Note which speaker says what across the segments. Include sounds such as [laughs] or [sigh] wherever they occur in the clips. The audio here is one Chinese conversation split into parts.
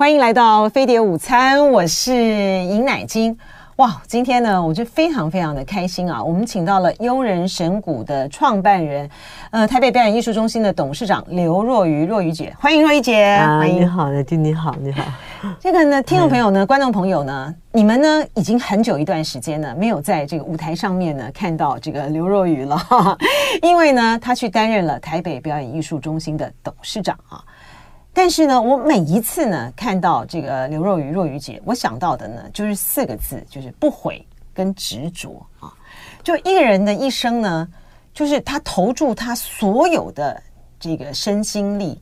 Speaker 1: 欢迎来到飞碟午餐，我是尹乃菁。哇，今天呢，我就非常非常的开心啊！我们请到了悠人神谷的创办人，呃，台北表演艺术中心的董事长刘若愚，若愚姐，欢迎若愚姐。
Speaker 2: 啊，
Speaker 1: 欢迎。
Speaker 2: 你好，乃金，你好，你好。[laughs]
Speaker 1: 这个呢，听众朋友呢，观众朋友呢，你们呢，已经很久一段时间呢，没有在这个舞台上面呢看到这个刘若愚了，哈哈，因为呢，他去担任了台北表演艺术中心的董事长啊。但是呢，我每一次呢看到这个刘若瑀、若瑀姐，我想到的呢就是四个字，就是不悔跟执着啊。就一个人的一生呢，就是他投注他所有的这个身心力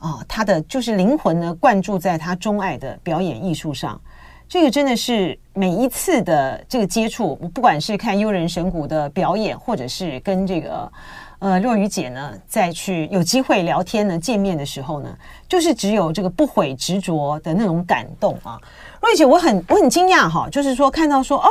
Speaker 1: 啊，他的就是灵魂呢灌注在他钟爱的表演艺术上。这个真的是每一次的这个接触，不管是看幽人神谷的表演，或者是跟这个。呃，若雨姐呢，再去有机会聊天呢，见面的时候呢，就是只有这个不悔执着的那种感动啊。若雨姐，我很我很惊讶哈，就是说看到说啊，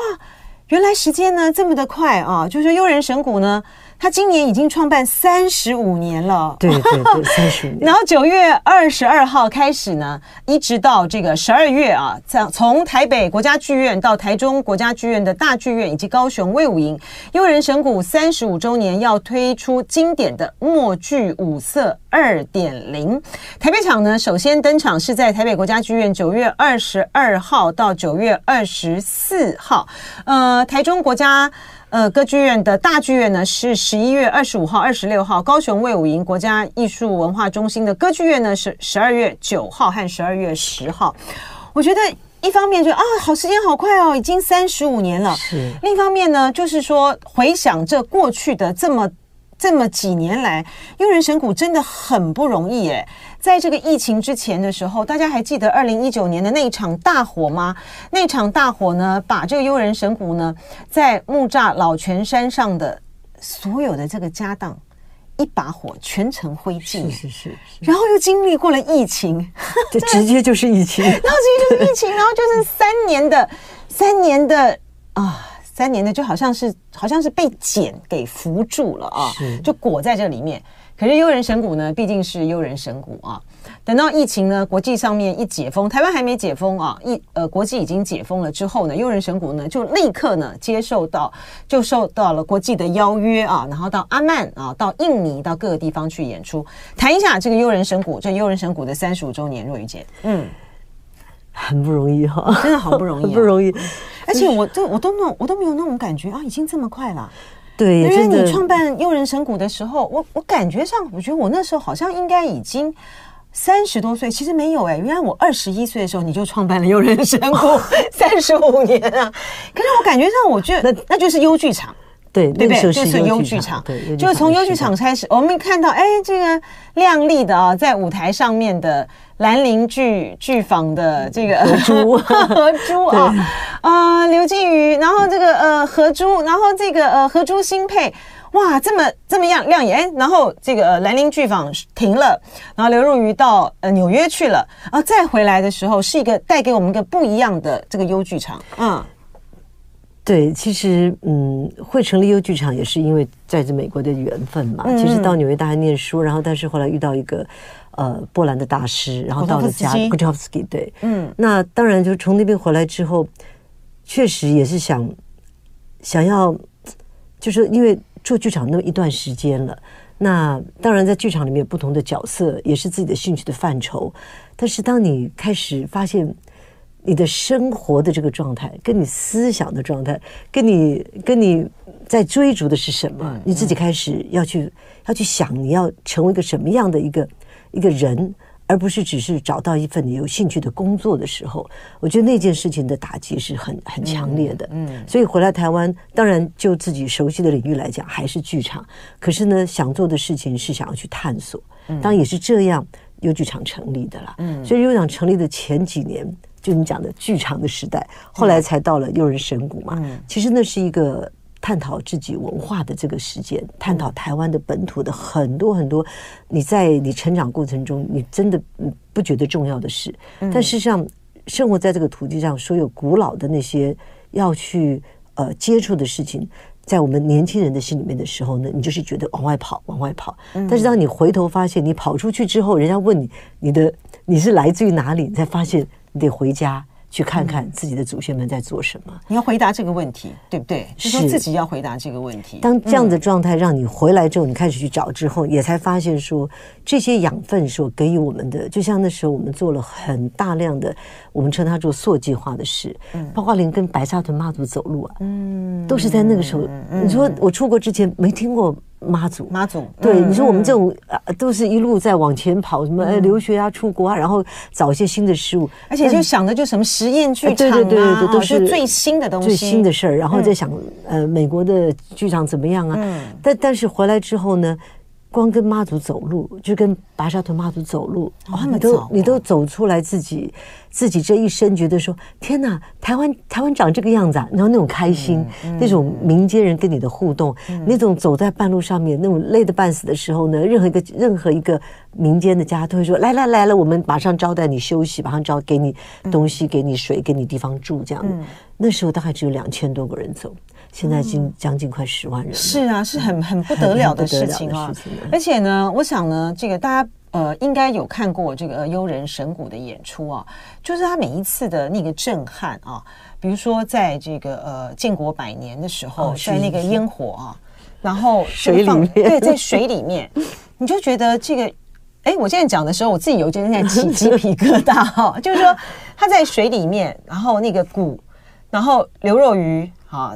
Speaker 1: 原来时间呢这么的快啊，就是悠人神谷呢。他今年已经创办三十五年了，
Speaker 2: 对对对，三十五年。[laughs]
Speaker 1: 然后九月二十二号开始呢，一直到这个十二月啊，在从台北国家剧院到台中国家剧院的大剧院以及高雄卫武营，悠人神谷三十五周年要推出经典的默剧五色二点零。台北场呢，首先登场是在台北国家剧院，九月二十二号到九月二十四号。呃，台中国家。呃，歌剧院的大剧院呢是十一月二十五号、二十六号，高雄卫武营国家艺术文化中心的歌剧院呢是十二月九号和十二月十号。我觉得一方面就啊，好时间好快哦，已经三十五年了。
Speaker 2: 是。
Speaker 1: 另一方面呢，就是说回想这过去的这么这么几年来，优人神鼓真的很不容易诶。在这个疫情之前的时候，大家还记得二零一九年的那一场大火吗？那场大火呢，把这个悠人神谷呢，在木栅老泉山上的所有的这个家当，一把火全成灰烬。
Speaker 2: 是是是，是。
Speaker 1: 然后又经历过了疫情，
Speaker 2: 这直接就是疫情。[laughs] 然后
Speaker 1: 直接就是疫情，然后就是三年的三年的啊，三年的就好像是好像是被茧给扶住了啊，就裹在这里面。可是悠人神谷呢，毕竟是悠人神谷啊。等到疫情呢，国际上面一解封，台湾还没解封啊，一呃，国际已经解封了之后呢，悠人神谷呢就立刻呢接受到，就受到了国际的邀约啊，然后到阿曼啊，到印尼，到各个地方去演出。谈一下这个悠人神谷，这悠人神谷的三十五周年，若雨姐，嗯，
Speaker 2: 很不容易哈、哦，
Speaker 1: 真的好不容易、啊，[laughs]
Speaker 2: 不容易。
Speaker 1: 而且我这我都那我都没有那种感觉啊，已经这么快了。
Speaker 2: 对，
Speaker 1: 因为你创办诱人神谷的时候，我我感觉上，我觉得我那时候好像应该已经三十多岁，其实没有哎，原来我二十一岁的时候你就创办了优人神谷，[laughs] 三十五年啊。可是我感觉上，我觉得那那就是优剧场，
Speaker 2: 对
Speaker 1: 对不对？就是优剧场，就是从优剧场开始，我们看到哎，这个亮丽的啊，在舞台上面的。兰陵剧剧坊的这个
Speaker 2: 何珠，[laughs]
Speaker 1: 何珠 [laughs] 啊啊、呃，刘静瑜，然后这个呃何珠，然后这个呃何珠新配，哇，这么这么样亮眼，然后这个兰陵剧坊停了，然后刘若愚到呃纽约去了，然后，再回来的时候是一个带给我们一个不一样的这个优剧场，嗯，
Speaker 2: 对，其实嗯会成立优剧场也是因为在这美国的缘分嘛，嗯、其实到纽约大学念书，然后但是后来遇到一个。呃，波兰的大师，然后到了家，Grotowski，对，嗯，那当然就从那边回来之后，确实也是想想要，就是因为做剧场那么一段时间了，那当然在剧场里面有不同的角色，也是自己的兴趣的范畴，但是当你开始发现你的生活的这个状态，跟你思想的状态，跟你跟你在追逐的是什么，你自己开始要去要去想你要成为一个什么样的一个。一个人，而不是只是找到一份你有兴趣的工作的时候，我觉得那件事情的打击是很很强烈的。嗯，所以回来台湾，当然就自己熟悉的领域来讲，还是剧场。可是呢，想做的事情是想要去探索。当然也是这样，优剧场成立的了。嗯，所以优剧场成立的前几年，就你讲的剧场的时代，后来才到了诱人神谷嘛。嗯，其实那是一个。探讨自己文化的这个时间，探讨台湾的本土的很多很多，你在你成长过程中，你真的不觉得重要的事，但事实上，生活在这个土地上，所有古老的那些要去呃接触的事情，在我们年轻人的心里面的时候呢，你就是觉得往外跑，往外跑。但是当你回头发现，你跑出去之后，人家问你，你的你是来自于哪里，你才发现你得回家。去看看自己的祖先们在做什么。嗯、
Speaker 1: 你要回答这个问题，对不对？是说自己要回答这个问题。
Speaker 2: 当这样的状态让你回来之后，你开始去找之后，也才发现说，这些养分所给予我们的，就像那时候我们做了很大量的，我们称它做塑计划的事，嗯，包括连跟白沙屯妈祖走路啊，嗯，都是在那个时候。你说我出国之前没听过。妈祖，
Speaker 1: 妈祖，
Speaker 2: 对，你说我们这种啊，都是一路在往前跑，什么呃留学啊、出国啊，然后找一些新的事物，
Speaker 1: 而且就想的就什么实验剧场，对对对对，都是最新的东西、
Speaker 2: 最新的事儿，然后再想呃美国的剧场怎么样啊？但但是回来之后呢，光跟妈祖走路，就跟白沙屯妈祖走路，哇，你都你都走出来自己。自己这一生觉得说天哪，台湾台湾长这个样子啊，然后那种开心，那种民间人跟你的互动，嗯、那种走在半路上面那种累得半死的时候呢，任何一个任何一个民间的家都会说来来来了，我们马上招待你休息，马上招给你东西，给你水，给你地方住，这样。嗯、那时候大概只有两千多个人走，现在已经将近快十万人了。
Speaker 1: 是啊，是很很不得了的事情啊！而且呢，我想呢，这个大家。呃，应该有看过这个悠人神鼓的演出啊，就是他每一次的那个震撼啊，比如说在这个呃建国百年的时候，在那个烟火啊，然后
Speaker 2: 水里面，
Speaker 1: 对，在水里面，你就觉得这个，哎，我现在讲的时候，我自己有点在起鸡皮疙瘩哈，[laughs] 就是说他在水里面，然后那个鼓，然后刘若瑀啊，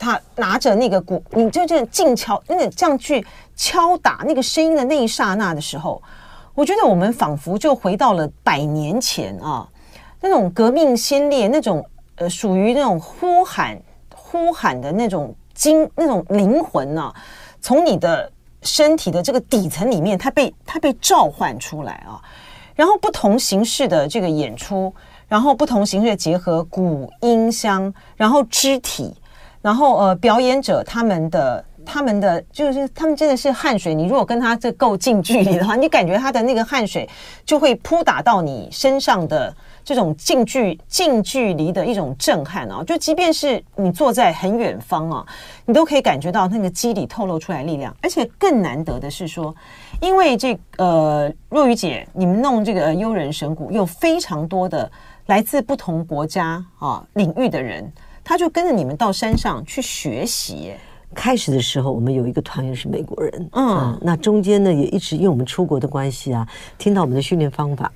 Speaker 1: 他拿着那个鼓，你就这样静敲，那个这样去敲打那个声音的那一刹那的时候。我觉得我们仿佛就回到了百年前啊，那种革命先烈，那种呃，属于那种呼喊、呼喊的那种精、那种灵魂呢、啊，从你的身体的这个底层里面，它被它被召唤出来啊。然后不同形式的这个演出，然后不同形式的结合鼓、音箱，然后肢体，然后呃，表演者他们的。他们的就是他们真的是汗水，你如果跟他这够近距离的话，你感觉他的那个汗水就会扑打到你身上的这种近距近距离的一种震撼啊！就即便是你坐在很远方啊，你都可以感觉到那个肌理透露出来力量。而且更难得的是说，因为这呃若雨姐，你们弄这个悠人神鼓，有非常多的来自不同国家啊领域的人，他就跟着你们到山上去学习。
Speaker 2: 开始的时候，我们有一个团员是美国人，嗯，嗯，那中间呢也一直因为我们出国的关系啊，听到我们的训练方法，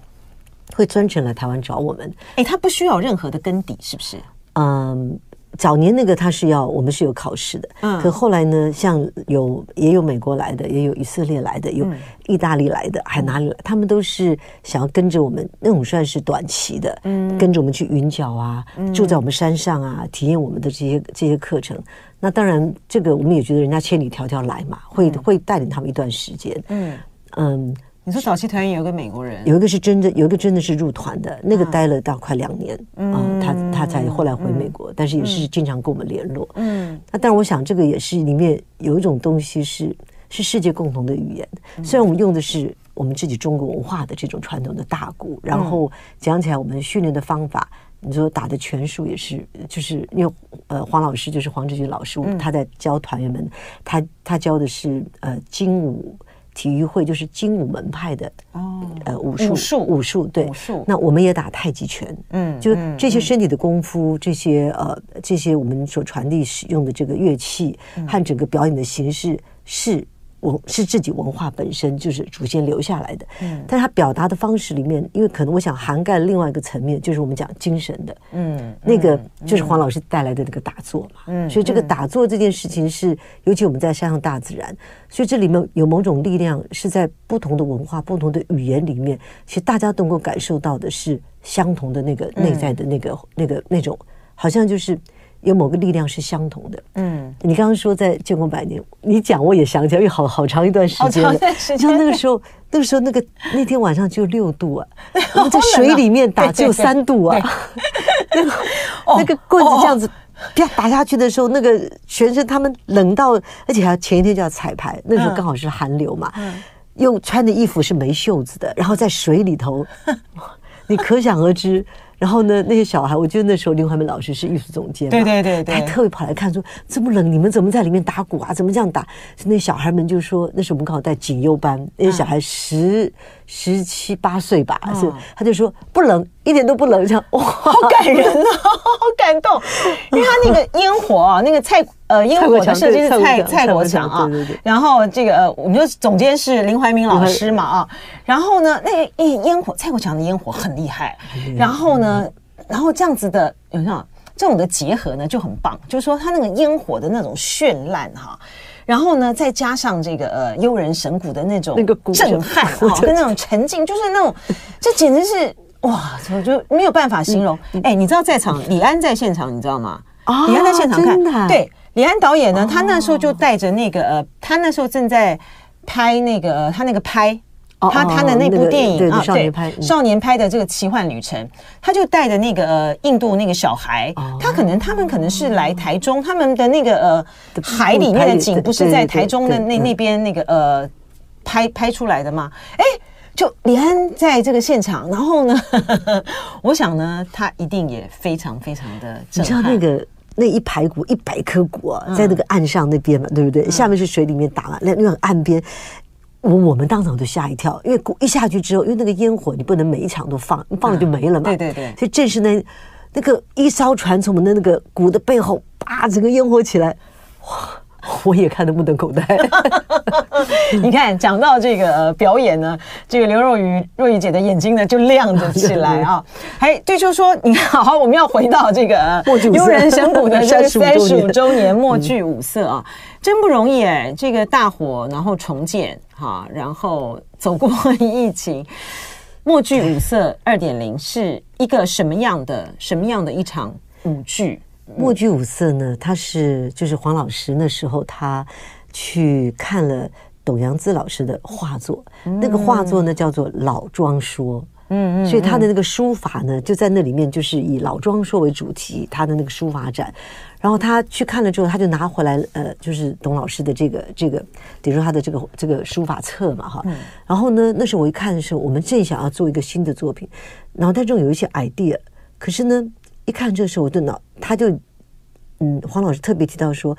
Speaker 2: 会专程来台湾找我们。
Speaker 1: 哎，他不需要任何的根底，是不是？
Speaker 2: 嗯。早年那个他是要我们是有考试的，嗯，可后来呢，像有也有美国来的，也有以色列来的，有意大利来的，还哪里来？他们都是想要跟着我们，那种算是短期的，嗯，跟着我们去云脚啊，住在我们山上啊，体验我们的这些这些课程。那当然，这个我们也觉得人家千里迢迢来嘛，会会带领他们一段时间，嗯。嗯。
Speaker 1: 你说早期团员有个美国人，
Speaker 2: 有一个是真的，有一个真的是入团的，那个待了大快两年啊，他他才后来回美国，但是也是经常跟我们联络。嗯，那当然，我想这个也是里面有一种东西是是世界共同的语言。虽然我们用的是我们自己中国文化的这种传统的大鼓，然后讲起来我们训练的方法，你说打的拳术也是，就是因为呃黄老师就是黄志军老师，他在教团员们，他他教的是呃精武。体育会就是精武门派的哦，呃武术武术武术对，武术。那我们也打太极拳，嗯，就这些身体的功夫，这些呃这些我们所传递使用的这个乐器和整个表演的形式是。文是自己文化本身就是祖先留下来的，嗯，但是他表达的方式里面，因为可能我想涵盖另外一个层面，就是我们讲精神的，嗯，那个就是黄老师带来的那个打坐嘛，嗯，所以这个打坐这件事情是，尤其我们在山上大自然，所以这里面有某种力量是在不同的文化、不同的语言里面，其实大家都能够感受到的是相同的那个内在的那个、那个、那种，好像就是。有某个力量是相同的。嗯，你刚刚说在建国百年，你讲我也想起来，因为好好长一段时间了。像那个时候，那个时候那个那天晚上就六度啊，我们在水里面打 [laughs] 只有三度啊。[laughs] 那个那个棍子这样子啪打下去的时候，那个全身他们冷到，而且还前一天就要彩排，那时候刚好是寒流嘛。又穿的衣服是没袖子的，然后在水里头，[laughs] 你可想而知。然后呢，那些小孩，我记得那时候林怀民老师是艺术总监，
Speaker 1: 对对对对，
Speaker 2: 还特别跑来看说，这么冷，你们怎么在里面打鼓啊？怎么这样打？那小孩们就说，那时候我们刚好在锦优班，那些小孩十。啊十七八岁吧，是，他就说不冷，一点都不冷，这样 [laughs] 哇，
Speaker 1: 好感人啊，[laughs] 好感动，因为他那个烟火啊，那个蔡呃烟火的设计是蔡蔡国强啊，然后这个呃我们就总监是林怀民老师嘛啊，然后呢那个烟火蔡国强的烟火很厉害，然后呢然后这样子的有没有这种的结合呢就很棒，就是说他那个烟火的那种绚烂哈。然后呢，再加上这个呃悠人神鼓的那种震撼哈，[laughs] 跟那种沉浸，就是那种，这简直是哇，我就没有办法形容。哎，你知道在场李安在现场，你知道吗？啊，李安在现场看，对，李安导演呢，他那时候就带着那个呃，他那时候正在拍那个他那个拍。他他的那部电影啊，对，少年拍的这个奇幻旅程，他就带着那个呃印度那个小孩，他可能他们可能是来台中，他们的那个呃海里面的景不是在台中的那那边那个呃拍拍出来的吗？哎，就李安在这个现场，然后呢，[laughs] 我想呢，他一定也非常非常的震撼。你知道那个那一排骨一百颗骨啊，在那个岸上那边嘛，对不对？下面是水里面打了，那那个岸边。我我们当场就吓一跳，因为鼓一下去之后，因为那个烟火你不能每一场都放，你放了就没了嘛。对对对。所以正是那那个一艘船从我们的那个鼓的背后，叭，整个烟火起来，哇！[laughs] 我也看得目瞪口呆。[laughs] 你看，讲到这个表演呢，这个刘若雨若雨姐的眼睛呢就亮着起来啊。[laughs] 哎，对，就说，你看，好，我们要回到这个悠人神谷的这个三十五周年默剧五色啊。真不容易哎，这个大火，然后重建哈，然后走过疫情，默剧五色二点零是一个什么样的什么样的一场舞剧？
Speaker 2: 默剧五色呢，他是就是黄老师那时候他去看了董阳孜老师的画作，嗯、那个画作呢叫做《老庄说》。嗯，所以他的那个书法呢，就在那里面，就是以老庄说为主题，他的那个书法展。然后他去看了之后，他就拿回来，呃，就是董老师的这个这个，比如说他的这个这个书法册嘛，哈。然后呢，那时候我一看的时候，我们正想要做一个新的作品，脑袋中有一些 idea，可是呢，一看这时候我的脑，他就，嗯，黄老师特别提到说，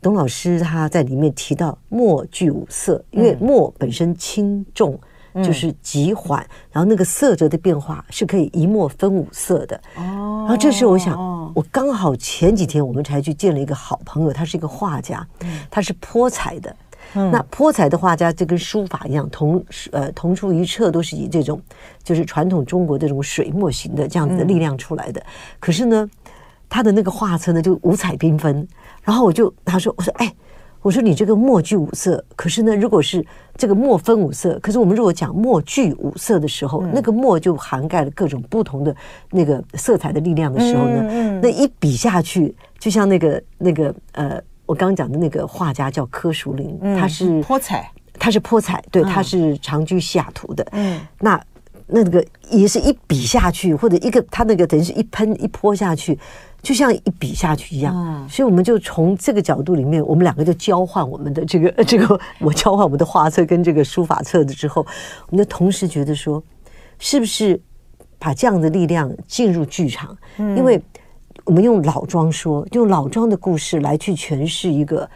Speaker 2: 董老师他在里面提到墨具五色，因为墨本身轻重。就是急缓，然后那个色泽的变化是可以一墨分五色的。哦，然后这时候我想，我刚好前几天我们才去见了一个好朋友，他是一个画家，他是泼彩的。那泼彩的画家就跟书法一样，同呃同出一辙，都是以这种就是传统中国这种水墨型的这样子的力量出来的。可是呢，他的那个画册呢就五彩缤纷。然后我就他说，我说哎。我说你这个墨具五色，可是呢，如果是这个墨分五色，可是我们如果讲墨具五色的时候，嗯、那个墨就涵盖了各种不同的那个色彩的力量的时候呢，嗯嗯、那一笔下去，就像那个那个呃，我刚刚讲的那个画家叫柯淑玲，嗯、他是
Speaker 1: 泼彩，
Speaker 2: 他是泼彩，对，他是长居西雅图的，嗯，那那个也是一笔下去，或者一个他那个等于是一喷一泼下去。就像一笔下去一样，所以我们就从这个角度里面，我们两个就交换我们的这个这个，我交换我们的画册跟这个书法册子之后，我们就同时觉得说，是不是把这样的力量进入剧场？因为我们用老庄说，用老庄的故事来去诠释一个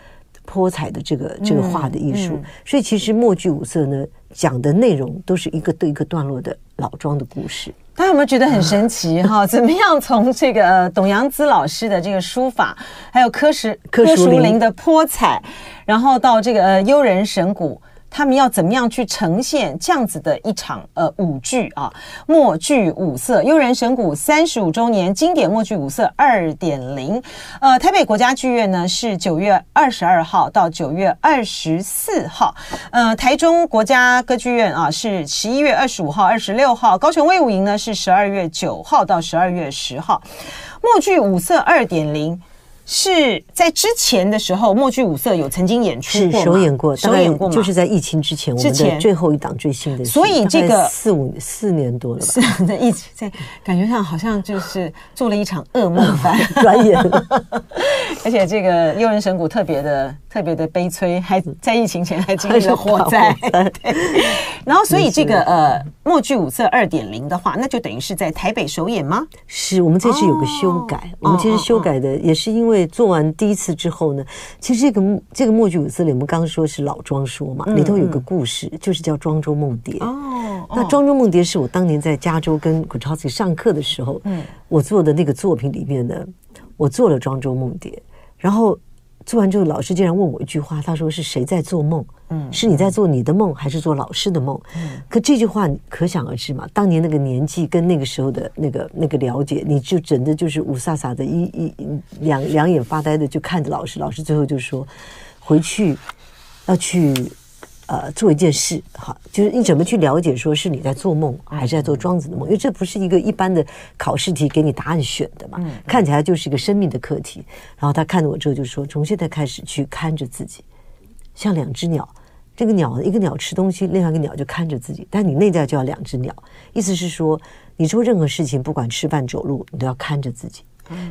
Speaker 2: 泼彩的这个这个画的艺术，所以其实墨剧五色呢，讲的内容都是一个对一个段落的老庄的故事。
Speaker 1: 大家有没有觉得很神奇 [laughs] 哈？怎么样从这个董阳孜老师的这个书法，还有柯石柯淑林的泼彩，然后到这个呃悠人神鼓。他们要怎么样去呈现这样子的一场呃舞剧啊？默剧五色，悠人神谷三十五周年经典默剧五色二点零。呃，台北国家剧院呢是九月二十二号到九月二十四号。呃，台中国家歌剧院啊是十一月二十五号、二十六号。高雄卫武营呢是十二月九号到十二月十号。默剧五色二点零。是在之前的时候，默剧五色有曾经演出过，
Speaker 2: 首演过，
Speaker 1: 首演过，
Speaker 2: 就是在疫情之前，我们的最后一档最新的，
Speaker 1: 所以这个
Speaker 2: 四五四年多了吧，
Speaker 1: 是一直在感觉上好像就是做了一场噩梦般 [laughs]
Speaker 2: 转眼，[laughs]
Speaker 1: 而且这个幽人神谷特别的特别的悲催，还在疫情前还经历了火灾，对，[laughs] 然后所以这个呃默剧五色二点零的话，那就等于是在台北首演吗？
Speaker 2: 是我们这次有个修改，我们其实修改的也是因为。做完第一次之后呢，其实这个这个默剧五字里，我们刚刚说是老庄说嘛，里头有个故事，就是叫庄周梦蝶。哦，那庄周梦蝶是我当年在加州跟 Grotowski 上课的时候，嗯，我做的那个作品里面呢，我做了庄周梦蝶，然后。做完之后，老师竟然问我一句话，他说：“是谁在做梦？嗯，是你在做你的梦，还是做老师的梦？”嗯，可这句话可想而知嘛。当年那个年纪跟那个时候的那个那个了解，你就整的就是五飒飒的，一一两两眼发呆的就看着老师。老师最后就说：“回去要去。”呃，做一件事，哈，就是你怎么去了解，说是你在做梦，还是在做庄子的梦？因为这不是一个一般的考试题，给你答案选的嘛，看起来就是一个生命的课题。然后他看着我之后就说：“从现在开始去看着自己，像两只鸟，这个鸟一个鸟吃东西，另外一个鸟就看着自己。但你内在就要两只鸟，意思是说，你做任何事情，不管吃饭走路，你都要看着自己。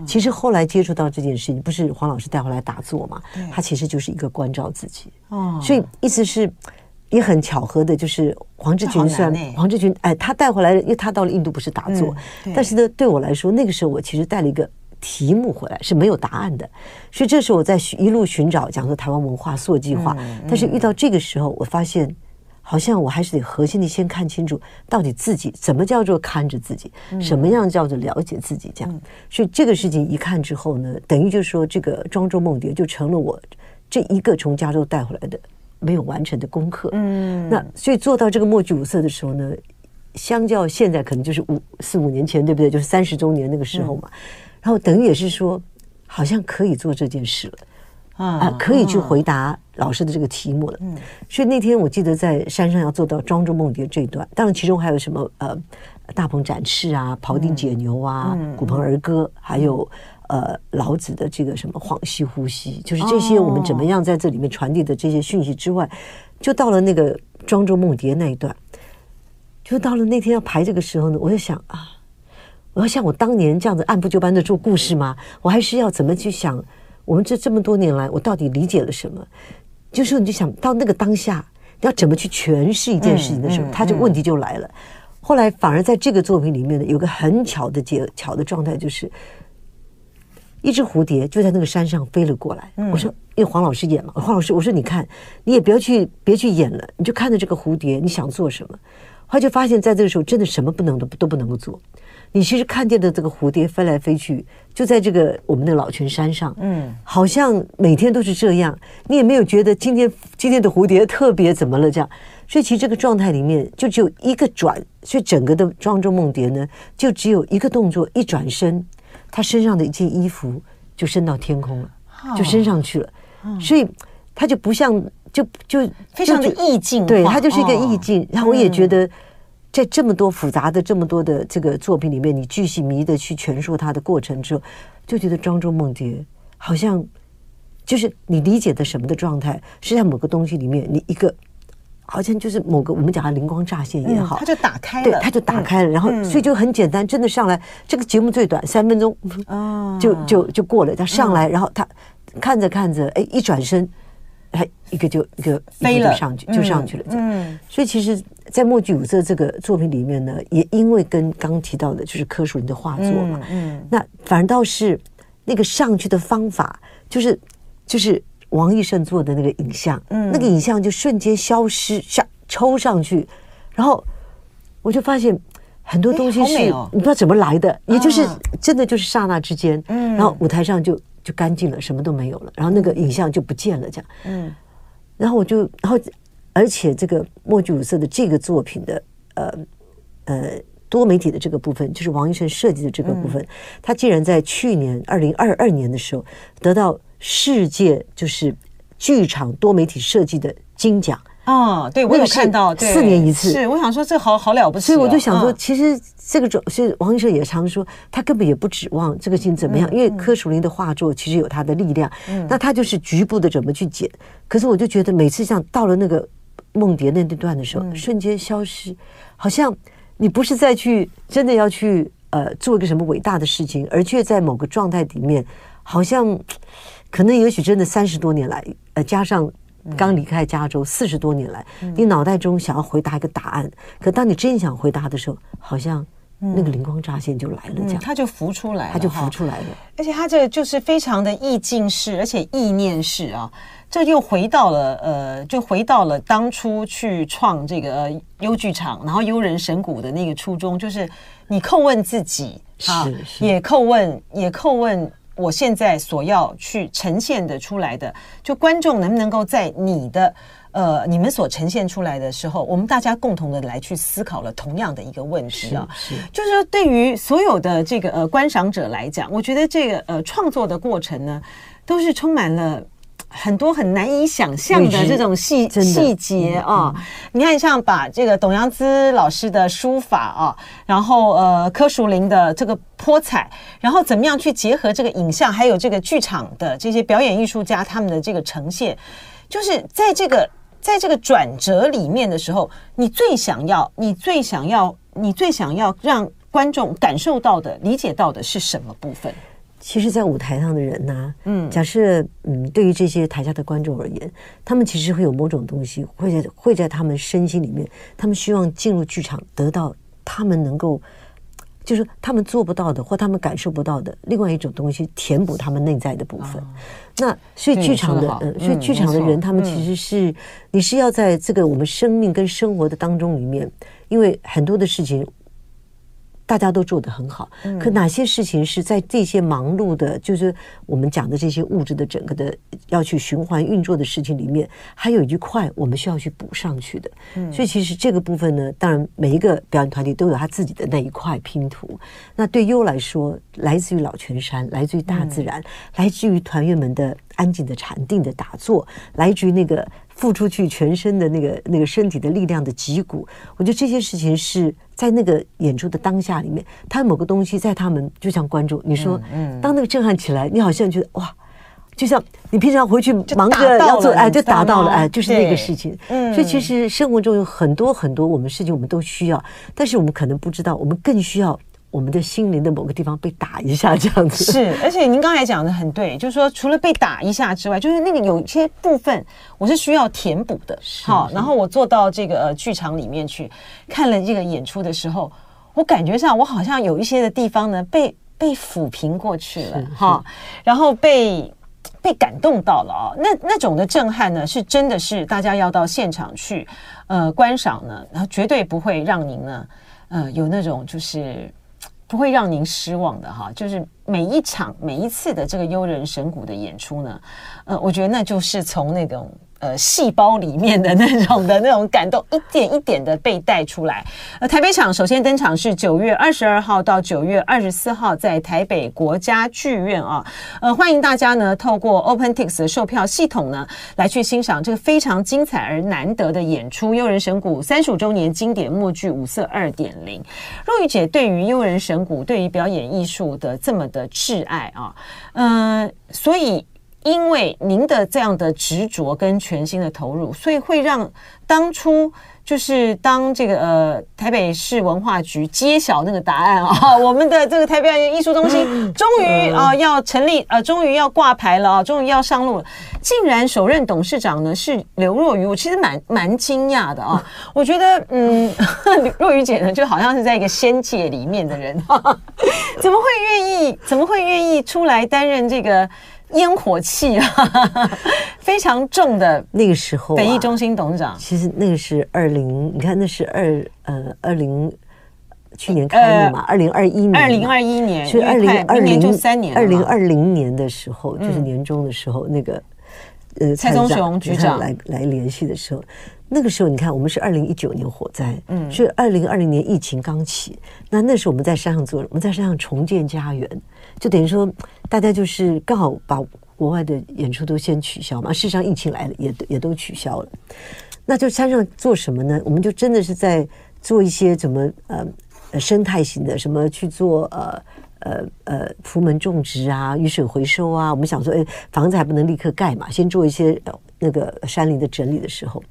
Speaker 2: 其实后来接触到这件事情，不是黄老师带回来打坐嘛？他其实就是一个关照自己。哦，所以意思是也很巧合的，就是黄志群算黄志群，哎，他带回来，因为他到了印度不是打坐，但是呢，对我来说，那个时候我其实带了一个题目回来，是没有答案的。所以这时候我在一路寻找，讲说台湾文化塑计划，但是遇到这个时候，我发现。好像我还是得核心的先看清楚，到底自己怎么叫做看着自己，什么样叫做了解自己，这样。所以这个事情一看之后呢，等于就是说，这个庄周梦蝶就成了我这一个从加州带回来的没有完成的功课。嗯，那所以做到这个默剧五色的时候呢，相较现在可能就是五四五年前，对不对？就是三十周年那个时候嘛。然后等于也是说，好像可以做这件事了。啊，可以去回答老师的这个题目了。嗯，所以那天我记得在山上要做到庄周梦蝶这一段，当然其中还有什么呃，大鹏展翅啊，庖丁解牛啊，古鹏儿歌，还有呃老子的这个什么恍兮惚兮，就是这些我们怎么样在这里面传递的这些讯息之外，就到了那个庄周梦蝶那一段，就到了那天要排这个时候呢，我就想啊，我要像我当年这样子按部就班的做故事吗？我还是要怎么去想？我们这这么多年来，我到底理解了什么？就是你就想到那个当下，要怎么去诠释一件事情的时候，他就问题就来了。后来反而在这个作品里面呢，有个很巧的结巧的状态，就是一只蝴蝶就在那个山上飞了过来。我说，因为黄老师演嘛，黄老师，我说你看，你也不要去别去演了，你就看着这个蝴蝶，你想做什么？后来就发现，在这个时候，真的什么不能都都不能够做。你其实看见的这个蝴蝶飞来飞去，就在这个我们的老泉山上，嗯，好像每天都是这样，你也没有觉得今天今天的蝴蝶特别怎么了这样，所以其实这个状态里面就只有一个转，所以整个的庄周梦蝶呢，就只有一个动作，一转身，他身上的一件衣服就升到天空了，就升上去了，所以他就不像就就
Speaker 1: 非常的意境，
Speaker 2: 对，他就是一个意境，然后我也觉得。在这么多复杂的、这么多的这个作品里面，你巨细迷的去诠释它的过程之后，就觉得庄周梦蝶好像就是你理解的什么的状态，是在某个东西里面，你一个好像就是某个我们讲的灵光乍现也好，
Speaker 1: 它就打开了，
Speaker 2: 对，它就打开了，然后所以就很简单，真的上来这个节目最短三分钟，就就就过了，它上来，然后他看着看着，哎，一转身。他一个就一个飞了上去，就上去了。嗯，所以其实，在莫剧五色这个作品里面呢，也因为跟刚提到的，就是柯树林的画作嘛，嗯，那反倒是那个上去的方法，就是就是王义胜做的那个影像，嗯，那个影像就瞬间消失，下抽上去，然后我就发现很多东西是你不知道怎么来的，也就是真的就是刹那之间，嗯，然后舞台上就。就干净了，什么都没有了，然后那个影像就不见了，这样。嗯，然后我就，然后，而且这个默剧五色的这个作品的呃呃多媒体的这个部分，就是王一晨设计的这个部分，嗯、他竟然在去年二零二二年的时候得到世界就是剧场多媒体设计的金奖。
Speaker 1: 哦，对我有看到，
Speaker 2: 四年一次。
Speaker 1: 是，我想说这好好了不起。
Speaker 2: 所以我就想说，其实这个种是王医生也常说，他根本也不指望这个戏怎么样，因为柯淑玲的画作其实有他的力量。那他就是局部的怎么去剪。可是我就觉得每次像到了那个梦蝶那段的时候，瞬间消失，好像你不是再去真的要去呃做一个什么伟大的事情，而却在某个状态里面，好像可能也许真的三十多年来，呃，加上。刚离开加州四十多年来，你脑袋中想要回答一个答案，可当你真想回答的时候，好像那个灵光乍现就来了，这样它就浮出来，它就浮出来了。
Speaker 1: 而且它这个就是非常的意境式，而且意念式啊，这又回到了呃，就回到了当初去创这个优剧场，然后优人神鼓的那个初衷，就是你叩问自己，
Speaker 2: 是，是
Speaker 1: 也叩问，也叩问。我现在所要去呈现的出来的，就观众能不能够在你的呃你们所呈现出来的时候，我们大家共同的来去思考了同样的一个问题啊，是，是就是说对于所有的这个呃观赏者来讲，我觉得这个呃创作的过程呢，都是充满了。很多很难以想象的这种细细节啊！你看，像把这个董阳孜老师的书法啊，然后呃柯淑玲的这个泼彩，然后怎么样去结合这个影像，还有这个剧场的这些表演艺术家他们的这个呈现，就是在这个在这个转折里面的时候，你最想要，你最想要，你最想要让观众感受到的、理解到的是什么部分？
Speaker 2: 其实，在舞台上的人呢、啊，嗯，假设嗯，对于这些台下的观众而言，他们其实会有某种东西会在会在他们身心里面，他们希望进入剧场得到他们能够，就是他们做不到的或他们感受不到的另外一种东西，填补他们内在的部分。哦、那所以剧场的，所以剧场的人，他们其实是、嗯、你是要在这个我们生命跟生活的当中里面，因为很多的事情。大家都做得很好，可哪些事情是在这些忙碌的，就是我们讲的这些物质的整个的要去循环运作的事情里面，还有一块我们需要去补上去的。所以其实这个部分呢，当然每一个表演团体都有他自己的那一块拼图。那对优来说，来自于老泉山，来自于大自然，来自于团员们的安静的禅定的打坐，来自于那个。付出去全身的那个那个身体的力量的脊骨，我觉得这些事情是在那个演出的当下里面，他某个东西在他们就像观众，你说，当那个震撼起来，你好像觉得哇，就像你平常回去忙着要做，哎，就达到了，哎，就是那个事情。所以其实生活中有很多很多我们事情我们都需要，但是我们可能不知道，我们更需要。我们的心灵的某个地方被打一下，这样子
Speaker 1: 是。而且您刚才讲的很对，就是说除了被打一下之外，就是那个有些部分我是需要填补的。好，然后我坐到这个呃剧场里面去看了这个演出的时候，我感觉上我好像有一些的地方呢被被抚平过去了哈，然后被被感动到了啊、哦。那那种的震撼呢，是真的是大家要到现场去呃观赏呢，然后绝对不会让您呢呃有那种就是。不会让您失望的哈，就是每一场每一次的这个幽人神鼓的演出呢，呃，我觉得那就是从那种。呃，细胞里面的那种的那种感动，一点一点的被带出来。呃，台北场首先登场是九月二十二号到九月二十四号，在台北国家剧院啊。呃，欢迎大家呢，透过 OpenTix 的售票系统呢，来去欣赏这个非常精彩而难得的演出《幽人神谷》三十五周年经典默剧五色二点零。若雨姐对于幽人神谷，对于表演艺术的这么的挚爱啊，嗯、所以。因为您的这样的执着跟全心的投入，所以会让当初就是当这个呃台北市文化局揭晓那个答案啊，[laughs] 我们的这个台北艺术中心终于啊要成立呃，终于要挂牌了啊，终于要上路了。竟然首任董事长呢是刘若愚，我其实蛮蛮惊讶的啊。[laughs] 我觉得嗯，[laughs] 若愚姐呢就好像是在一个仙界里面的人，怎么会愿意？怎么会愿意出来担任这个？烟火气啊，[laughs] 非常重的。
Speaker 2: 那个时候，
Speaker 1: 北艺中心董事长，
Speaker 2: 其实那个是二零，你看那是二呃二零去年开幕嘛，二零二一年，
Speaker 1: 二零二一年，
Speaker 2: 所以二零二零
Speaker 1: 就三年，
Speaker 2: 二零二零年的时候，就是年终的时候，那个呃
Speaker 1: 蔡宗雄局长
Speaker 2: 来来联系的时候，那个时候你看，我们是二零一九年火灾，嗯，是二零二零年疫情刚起，那那时候我们在山上做，我们在山上重建家园。就等于说，大家就是刚好把国外的演出都先取消嘛。事实上，疫情来了，也也都取消了。那就山上做什么呢？我们就真的是在做一些什么呃生态型的，什么去做呃呃呃福门种植啊，雨水回收啊。我们想说，哎，房子还不能立刻盖嘛，先做一些那个山林的整理的时候，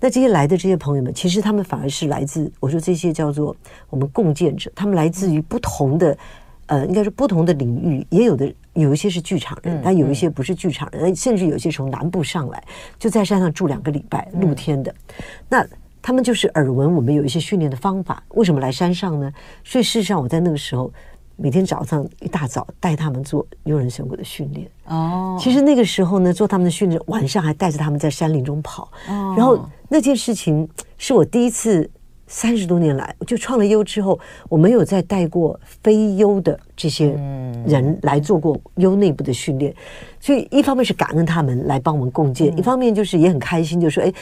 Speaker 2: 那这些来的这些朋友们，其实他们反而是来自我说这些叫做我们共建者，他们来自于不同的。呃，应该是不同的领域，也有的有一些是剧场人，但有一些不是剧场人，甚至有些从南部上来，就在山上住两个礼拜，露天的。那他们就是耳闻我们有一些训练的方法，为什么来山上呢？所以事实上，我在那个时候每天早上一大早带他们做优人神鼓的训练。哦，其实那个时候呢，做他们的训练，晚上还带着他们在山林中跑。哦，然后那件事情是我第一次。三十多年来，就创了优之后，我没有再带过非优的这些人来做过优内部的训练，所以一方面是感恩他们来帮我们共建，一方面就是也很开心，就说哎，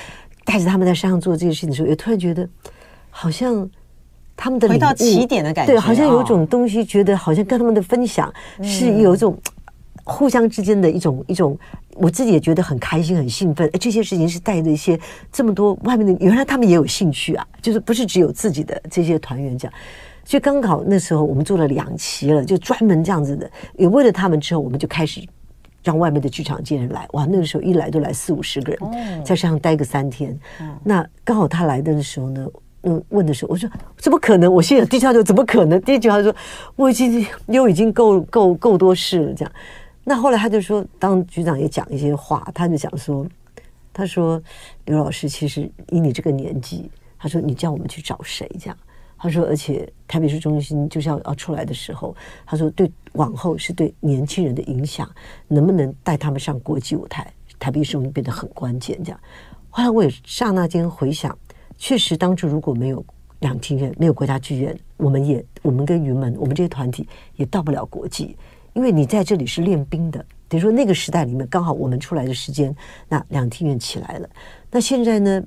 Speaker 2: 带着他们在山上做这些事情的时候，也突然觉得好像他们的
Speaker 1: 回到起点的感觉，
Speaker 2: 对，好像有种东西，觉得好像跟他们的分享是有一种。互相之间的一种一种，我自己也觉得很开心、很兴奋。哎，这些事情是带着一些这么多外面的，原来他们也有兴趣啊，就是不是只有自己的这些团员这样。所以刚好那时候我们做了两期了，就专门这样子的，也为了他们之后，我们就开始让外面的剧场界人来。哇，那个时候一来都来四五十个人，在山上待个三天。那刚好他来的时候呢，嗯，问的时候我说怎么可能？我现在第一句话就怎么可能？第一句话就说我已经又已经够够够多事了这样。那后来他就说，当局长也讲一些话，他就讲说，他说刘老师，其实以你这个年纪，他说你叫我们去找谁这样？他说，而且台北市中心就是要要出来的时候，他说对往后是对年轻人的影响，能不能带他们上国际舞台，台北市中心变得很关键这样。后来我也刹那间回想，确实当初如果没有两厅院，没有国家剧院，我们也我们跟云门，我们这些团体也到不了国际。因为你在这里是练兵的，等于说那个时代里面刚好我们出来的时间，那两厅院起来了。那现在呢，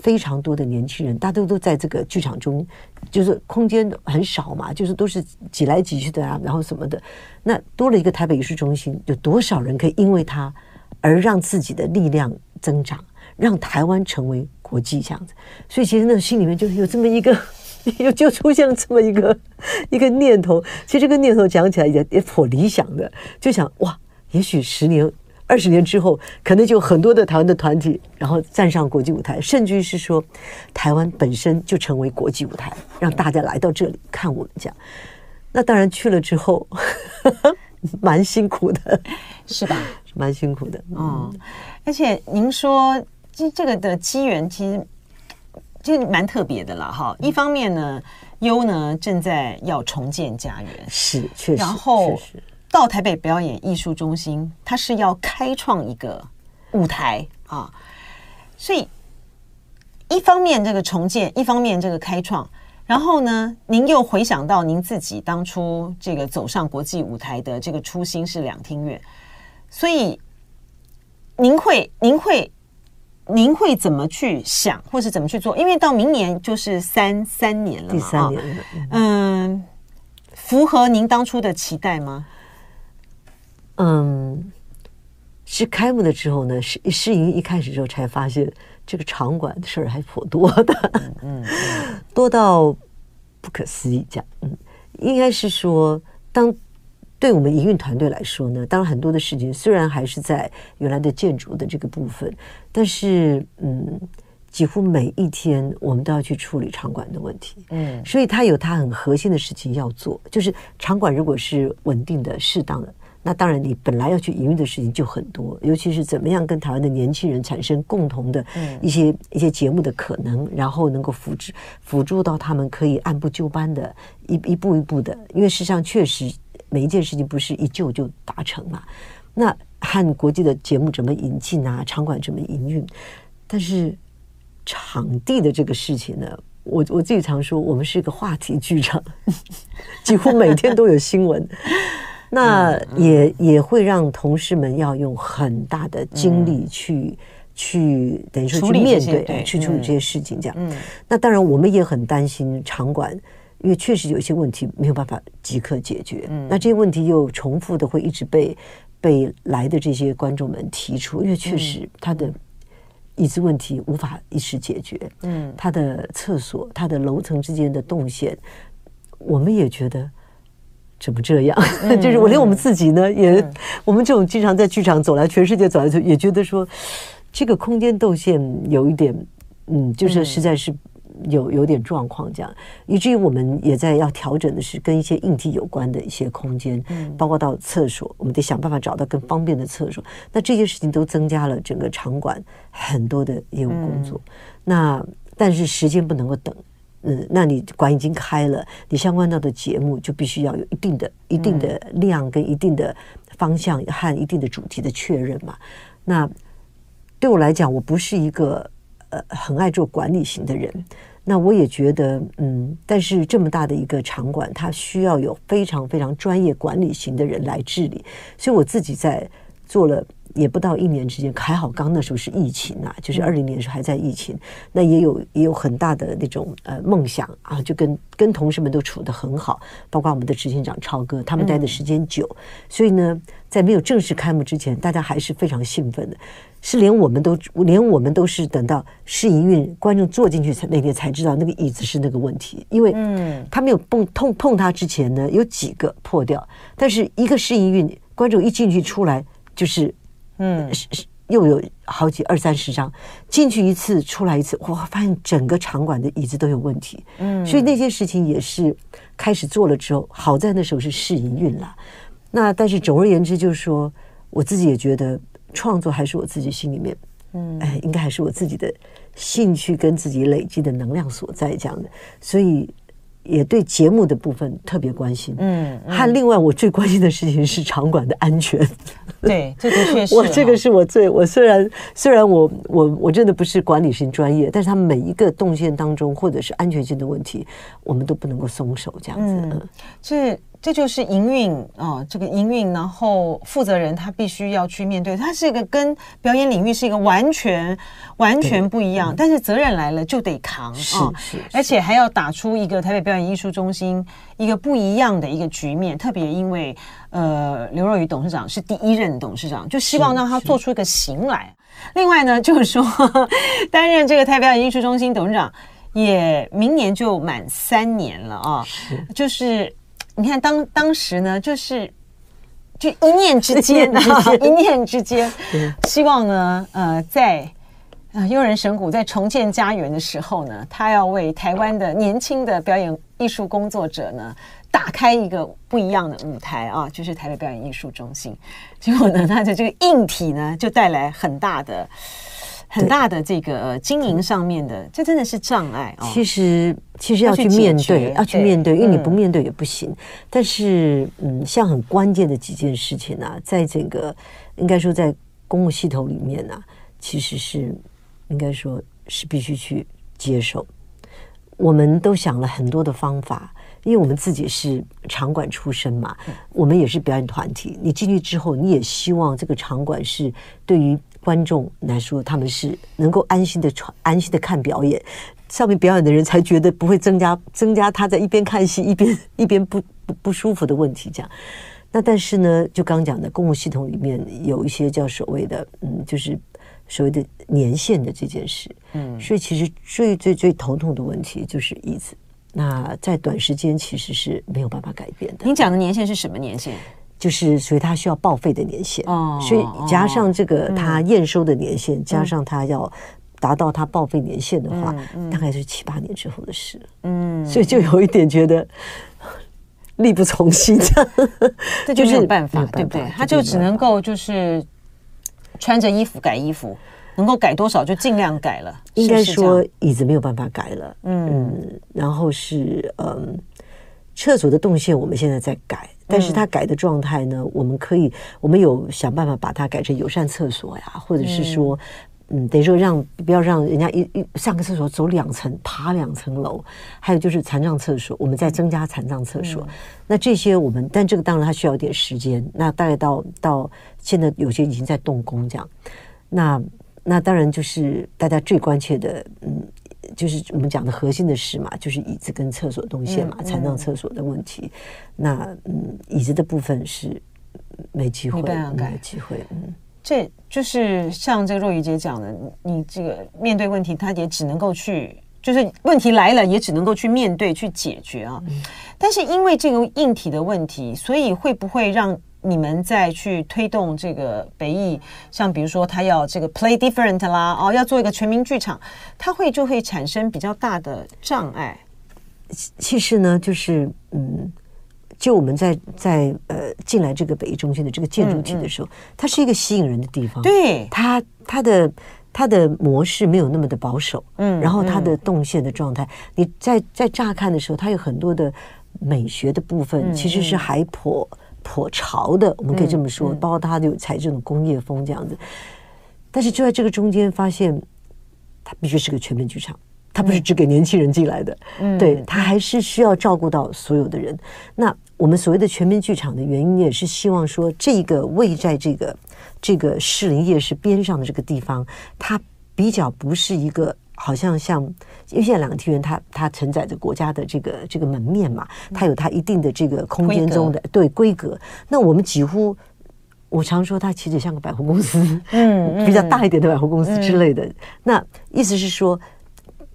Speaker 2: 非常多的年轻人，大家都在这个剧场中，就是空间很少嘛，就是都是挤来挤去的啊，然后什么的。那多了一个台北艺术中心，有多少人可以因为它而让自己的力量增长，让台湾成为国际这样子？所以其实那心里面就是有这么一个。[laughs] 又 [laughs] 就出现了这么一个一个念头，其实这个念头讲起来也也颇理想的，就想哇，也许十年、二十年之后，可能就有很多的台湾的团体，然后站上国际舞台，甚至于是说，台湾本身就成为国际舞台，让大家来到这里看我们讲。那当然去了之后，呵 [laughs] 呵蛮辛苦的，
Speaker 1: 是吧？
Speaker 2: 蛮辛苦的，
Speaker 1: 嗯。而且您说这这个的机缘，其实。其实蛮特别的了哈，一方面呢，优呢正在要重建家园，
Speaker 2: 是确实，
Speaker 1: 然后到台北表演艺术中心，它是要开创一个舞台啊，所以一方面这个重建，一方面这个开创，然后呢，您又回想到您自己当初这个走上国际舞台的这个初心是两厅院，所以您会，您会。您会怎么去想，或是怎么去做？因为到明年就是三三年了嘛，
Speaker 2: 第三年了。
Speaker 1: 嗯，符合您当初的期待吗？
Speaker 2: 嗯，是开幕的时候呢，试试营一开始之后才发现，这个场馆的事儿还颇多的，嗯，嗯，[laughs] 多到不可思议。这样，嗯，应该是说当。对我们营运团队来说呢，当然很多的事情虽然还是在原来的建筑的这个部分，但是嗯，几乎每一天我们都要去处理场馆的问题。嗯，所以它有它很核心的事情要做，就是场馆如果是稳定的、适当的，那当然你本来要去营运的事情就很多，尤其是怎么样跟台湾的年轻人产生共同的一些一些节目的可能，然后能够辅助辅助到他们可以按部就班的一一步一步的，因为事实上确实。每一件事情不是一就就达成嘛？那和国际的节目怎么引进啊？场馆怎么营运？但是场地的这个事情呢，我我自己常说，我们是一个话题剧场，[laughs] 几乎每天都有新闻。那也也会让同事们要用很大的精力去、嗯、去等于说去面对，对去处理这些事情。这样，嗯、那当然我们也很担心场馆。因为确实有一些问题没有办法即刻解决，嗯，那这些问题又重复的会一直被被来的这些观众们提出，因为确实他的椅子问题无法一时解决，嗯，他的厕所、他的楼层之间的动线，我们也觉得怎么这样？嗯、[laughs] 就是我连我们自己呢，也、嗯、我们这种经常在剧场走来，全世界走来走，也觉得说这个空间动线有一点，嗯，就是实在是。有有点状况，这样，以至于我们也在要调整的是跟一些硬体有关的一些空间，嗯，包括到厕所，我们得想办法找到更方便的厕所。那这些事情都增加了整个场馆很多的业务工作。嗯、那但是时间不能够等，嗯，那你馆已经开了，你相关到的节目就必须要有一定的、一定的量跟一定的方向和一定的主题的确认嘛。那对我来讲，我不是一个。呃，很爱做管理型的人，那我也觉得，嗯，但是这么大的一个场馆，它需要有非常非常专业管理型的人来治理，所以我自己在做了。也不到一年之间，还好刚那时候是疫情啊，就是二零年的时候还在疫情，那也有也有很大的那种呃梦想啊，就跟跟同事们都处得很好，包括我们的执行长超哥，他们待的时间久，嗯、所以呢，在没有正式开幕之前，大家还是非常兴奋的，是连我们都连我们都是等到试营运，观众坐进去才那天才知道那个椅子是那个问题，因为嗯，他没有碰碰碰它之前呢，有几个破掉，但是一个试营运，观众一进去出来就是。嗯，是是，又有好几二三十张进去一次，出来一次，我，发现整个场馆的椅子都有问题。嗯，所以那些事情也是开始做了之后，好在那时候是试营运了。那但是总而言之，就是说我自己也觉得创作还是我自己心里面，嗯，哎，应该还是我自己的兴趣跟自己累积的能量所在这样的，所以。也对节目的部分特别关心，嗯，嗯，和另外我最关心的事情是场馆的安全。[laughs]
Speaker 1: 对，这的确是。
Speaker 2: 我这个是我最，我虽然虽然我我我真的不是管理型专业，但是他们每一个动线当中或者是安全性的问题，我们都不能够松手这样子。嗯，
Speaker 1: 是。这就是营运啊、哦，这个营运，然后负责人他必须要去面对，他是一个跟表演领域是一个完全完全不一样，但是责任来了就得扛啊、是，而且还要打出一个台北表演艺术中心一个不一样的一个局面，特别因为呃刘若瑀董事长是第一任董事长，就希望让他做出一个型来。另外呢，就是说 [laughs] 担任这个台北表演艺术中心董事长也明年就满三年了啊、就是。你看当，当当时呢，就是就一念之间啊，[laughs] 一念之间，希望呢，呃，在啊，优人神谷在重建家园的时候呢，他要为台湾的年轻的表演艺术工作者呢，打开一个不一样的舞台啊，就是台北表演艺术中心。结果呢，他的这个硬体呢，就带来很大的。很大的这个经营上面的，这真的是障碍啊！
Speaker 2: 其实，其实要去面对，要去面对，因为你不面对也不行。但是，嗯，像很关键的几件事情啊，在这个应该说在公共系统里面呢，其实是应该说是必须去接受。我们都想了很多的方法，因为我们自己是场馆出身嘛，我们也是表演团体。你进去之后，你也希望这个场馆是对于。观众来说，他们是能够安心的传、安心的看表演，上面表演的人才觉得不会增加增加他在一边看戏一边一边不不不舒服的问题。这样，那但是呢，就刚讲的公共系统里面有一些叫所谓的嗯，就是所谓的年限的这件事，嗯，所以其实最最最头痛的问题就是椅子，那在短时间其实是没有办法改变的。
Speaker 1: 您讲的年限是什么年限？
Speaker 2: 就是所以他需要报废的年限，哦，所以加上这个他验收的年限，嗯、加上他要达到他报废年限的话，嗯嗯、大概是七八年之后的事。嗯，所以就有一点觉得 [laughs] 力不从心，这样，
Speaker 1: 这 [laughs] 就是没有办法，对不对？他就只能够就是穿着衣服改衣服，能够改多少就尽量改了。
Speaker 2: 应该说椅子没有办法改了，嗯，嗯，然后是嗯。厕所的动线我们现在在改，但是它改的状态呢，嗯、我们可以，我们有想办法把它改成友善厕所呀，或者是说，嗯，嗯，等于说让不要让人家一一上个厕所走两层，爬两层楼，还有就是残障厕所，我们再增加残障厕所。嗯、那这些我们，但这个当然它需要一点时间，那大概到到现在有些已经在动工这样，那那当然就是大家最关切的，嗯。就是我们讲的核心的事嘛，就是椅子跟厕所动线嘛，残障厕所的问题。那嗯，椅子的部分是没机会，没，没机会。嗯，
Speaker 1: 这就是像这个若雨姐讲的，你这个面对问题，他也只能够去，就是问题来了，也只能够去面对去解决啊。嗯、但是因为这个硬体的问题，所以会不会让你们再去推动这个北艺？像比如说他要这个 play different 啦，哦，要做一个全民剧场，它会就会产生比较大的障碍。
Speaker 2: 其实呢，就是嗯。就我们在在呃进来这个北艺中心的这个建筑体的时候，嗯嗯、它是一个吸引人的地方。
Speaker 1: 对，
Speaker 2: 它它的它的模式没有那么的保守，嗯，然后它的动线的状态，嗯、你在在乍看的时候，它有很多的美学的部分，嗯、其实是还颇颇潮的，我们可以这么说。嗯、包括它有采这种工业风这样子，但是就在这个中间发现，它必须是个全面剧场。它不是只给年轻人进来的，嗯，对，它还是需要照顾到所有的人。那我们所谓的全民剧场的原因，也是希望说，这个位在这个这个士林夜市边上的这个地方，它比较不是一个好像像，因为现在两个庭院，它它承载着国家的这个这个门面嘛，它有它一定的这个空间中的对规格。那我们几乎，我常说它其实像个百货公司，嗯，比较大一点的百货公司之类的。那意思是说。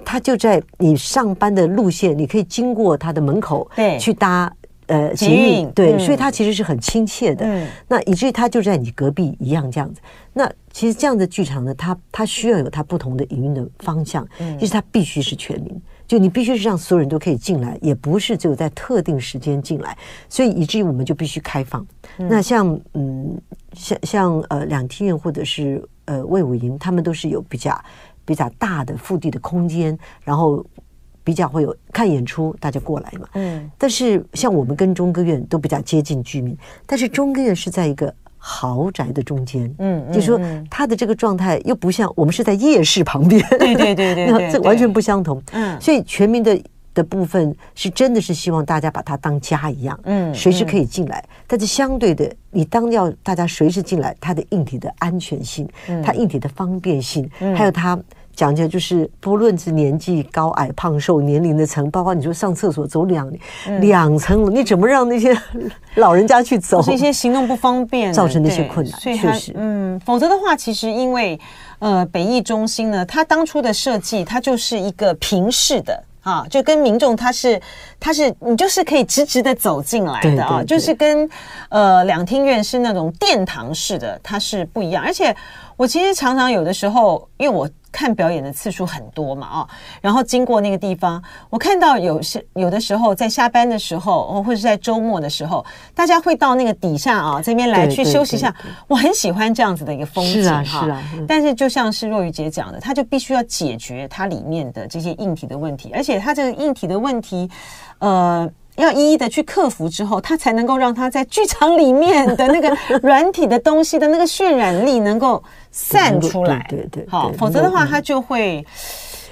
Speaker 2: 它就在你上班的路线，你可以经过它的门口，对，去搭呃捷运，对，所以他其实是很亲切的。嗯，那以至于他就在你隔壁一样这样子。那其实这样的剧场呢，它它需要有它不同的营运的方向，就是它必须是全民，就你必须是让所有人都可以进来，也不是只有在特定时间进来。所以以至于我们就必须开放。那像嗯像像呃两厅院或者是呃魏武营，他们都是有比较。比较大的腹地的空间，然后比较会有看演出，大家过来嘛。嗯。但是像我们跟中科院都比较接近居民，但是中科院是在一个豪宅的中间。嗯。就是说它的这个状态又不像我们是在夜市旁边。对对对对。[laughs] 那这完全不相同。嗯。所以全民的的部分是真的是希望大家把它当家一样。嗯。随时可以进来，但是相对的，你当要大家随时进来，它的硬体的安全性，它硬体的方便性，还有它。讲起来就是，不论是年纪高矮胖瘦、年龄的层，包括你说上厕所走两两层，你怎么让那些老人家去走？
Speaker 1: 是一些行动不方便，
Speaker 2: 造成那些困难。
Speaker 1: 确实，嗯，否则的话，其实因为呃，北艺中心呢，它当初的设计，它就是一个平视的。啊，就跟民众他是他是你就是可以直直的走进来的啊，就是跟呃两厅院是那种殿堂式的，它是不一样。而且我其实常常有的时候，因为我。看表演的次数很多嘛，啊，然后经过那个地方，我看到有些有的时候在下班的时候，哦或者是在周末的时候，大家会到那个底下啊这边来去休息一下。我很喜欢这样子的一个风景哈。但是就像是若雨姐讲的，他就必须要解决它里面的这些硬体的问题，而且它这个硬体的问题，呃。要一一的去克服之后，它才能够让它在剧场里面的那个软体的东西的那个渲染力能够散出来。对对，好，否则的话，他就会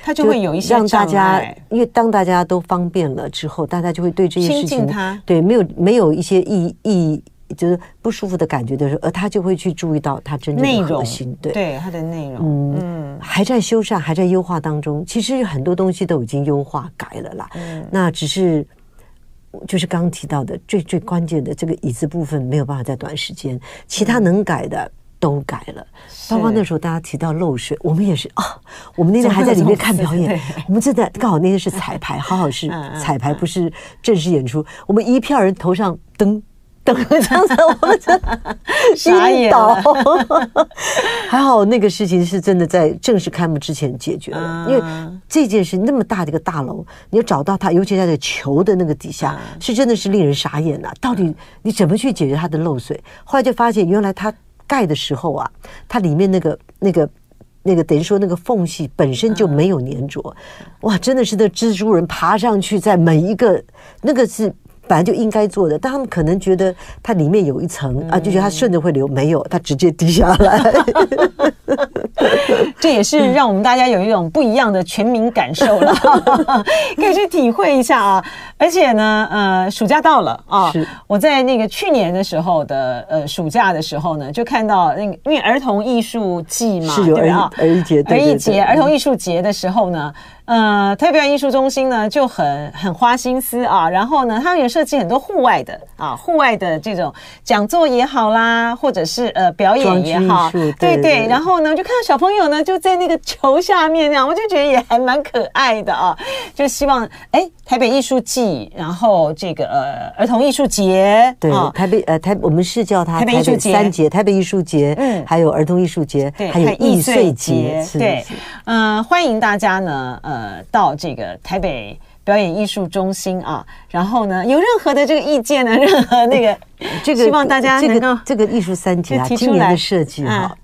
Speaker 1: 他就会有一些让大家，因为当大家都方便了之后，大家就会对这些事情，对没有没有一些意意就是不舒服的感觉的时候，而他就会去注意到他真正的核心，对对他的内容，嗯嗯，还在修缮，还在优化当中。其实很多东西都已经优化改了啦，嗯，那只是。就是刚刚提到的最最关键的这个椅子部分没有办法在短时间，其他能改的都改了。包括那时候大家提到漏水，我们也是啊，我们那天还在里面看表演，我们正在刚好那天是彩排，好好是彩排，不是正式演出。我们一票人头上灯。等这样子，我们真傻眼了。还好那个事情是真的在正式开幕之前解决了，因为这件事那么大的一个大楼，你要找到它，尤其在这球的那个底下，是真的是令人傻眼呐。到底你怎么去解决它的漏水？后来就发现，原来它盖的时候啊，它里面那个那个那个等于说那个缝隙本身就没有粘着，哇，真的是那蜘蛛人爬上去，在每一个那个是。本来就应该做的，但他们可能觉得它里面有一层啊，就觉得它顺着会流，没有，它直接滴下来。[laughs] 这也是让我们大家有一种不一样的全民感受了，[laughs] 可以去体会一下啊。而且呢，呃，暑假到了啊，我在那个去年的时候的呃暑假的时候呢，就看到那个因为儿童艺术季嘛，是有儿儿艺节，儿艺节儿童艺术节的时候呢。呃，台北表艺术中心呢就很很花心思啊，然后呢，他们也设计很多户外的啊，户外的这种讲座也好啦，或者是呃表演也好，对对，对对，然后呢，就看到小朋友呢就在那个球下面那样，我就觉得也还蛮可爱的啊，就希望哎，台北艺术季，然后这个呃儿童艺术节，
Speaker 2: 对，啊、台北呃台我们是叫它台北艺术节。三节，台北艺术节，嗯，还有儿童艺术节，对，还有艺穗节，对，
Speaker 1: 嗯、呃，欢迎大家呢，呃，到这个台北表演艺术中心啊，然后呢，有任何的这个意见呢，任何那个，[laughs] 这个希望大家这个
Speaker 2: 这个艺术三体啊，今年的设计哈，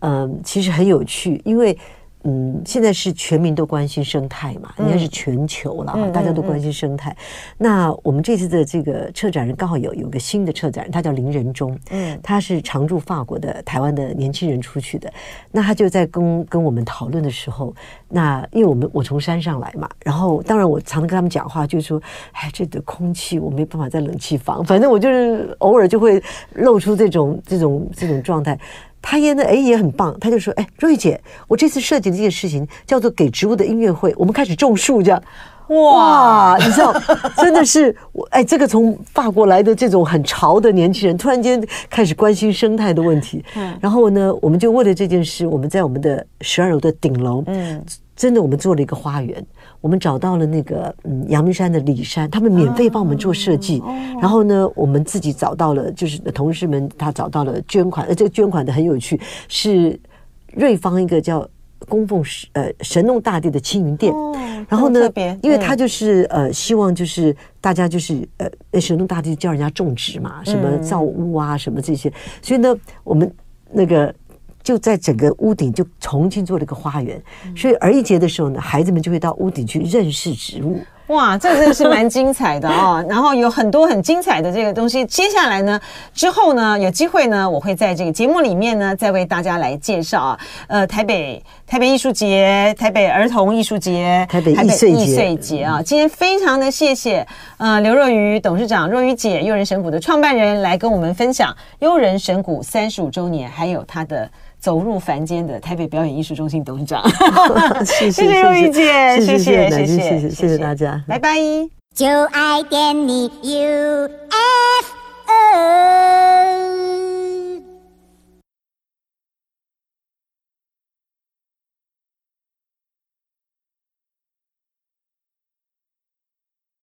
Speaker 2: 嗯、呃，其实很有趣，因为。嗯，现在是全民都关心生态嘛，应该是全球了，嗯、大家都关心生态。嗯嗯嗯、那我们这次的这个策展人刚好有有个新的策展人，他叫林仁忠，嗯，他是常驻法国的台湾的年轻人出去的。那他就在跟跟我们讨论的时候，那因为我们我从山上来嘛，然后当然我常常跟他们讲话，就是说，哎，这的空气我没办法在冷气房，反正我就是偶尔就会露出这种这种这种状态。他也呢，哎，也很棒。他就说：“哎，若玉姐，我这次设计的这件事情叫做‘给植物的音乐会’，我们开始种树，这样。哇，你知道，真的是我哎，这个从法国来的这种很潮的年轻人，突然间开始关心生态的问题。嗯，然后呢，我们就为了这件事，我们在我们的十二楼的顶楼，嗯，真的我们做了一个花园。”我们找到了那个嗯阳明山的李山，他们免费帮我们做设计。然后呢，我们自己找到了，就是同事们他找到了捐款，呃，这个捐款的很有趣，是瑞芳一个叫供奉呃神农大帝的青云殿。然后呢，因为他就是呃希望就是大家就是呃神农大帝叫人家种植嘛，什么造屋啊什么这些，所以呢，我们那个。就在整个屋顶就重新做了一个花园，所以儿童节的时候呢，孩子们就会到屋顶去认识植物。
Speaker 1: 哇，这真的是蛮精彩的哦！[laughs] 然后有很多很精彩的这个东西。接下来呢，之后呢，有机会呢，我会在这个节目里面呢，再为大家来介绍啊。呃，台北台北艺术节、台北儿童艺术节、
Speaker 2: 台北艺穗节，
Speaker 1: 穗节啊。今天非常的谢谢呃刘若愚董事长、若愚姐、悠人神谷的创办人来跟我们分享悠人神谷三十五周年，还有他的。走入凡间的台北表演艺术中心董事长，[laughs] 谢谢 [laughs] 优艺姐，谢谢谢谢谢谢谢谢大家，拜拜。就爱点你 UFO。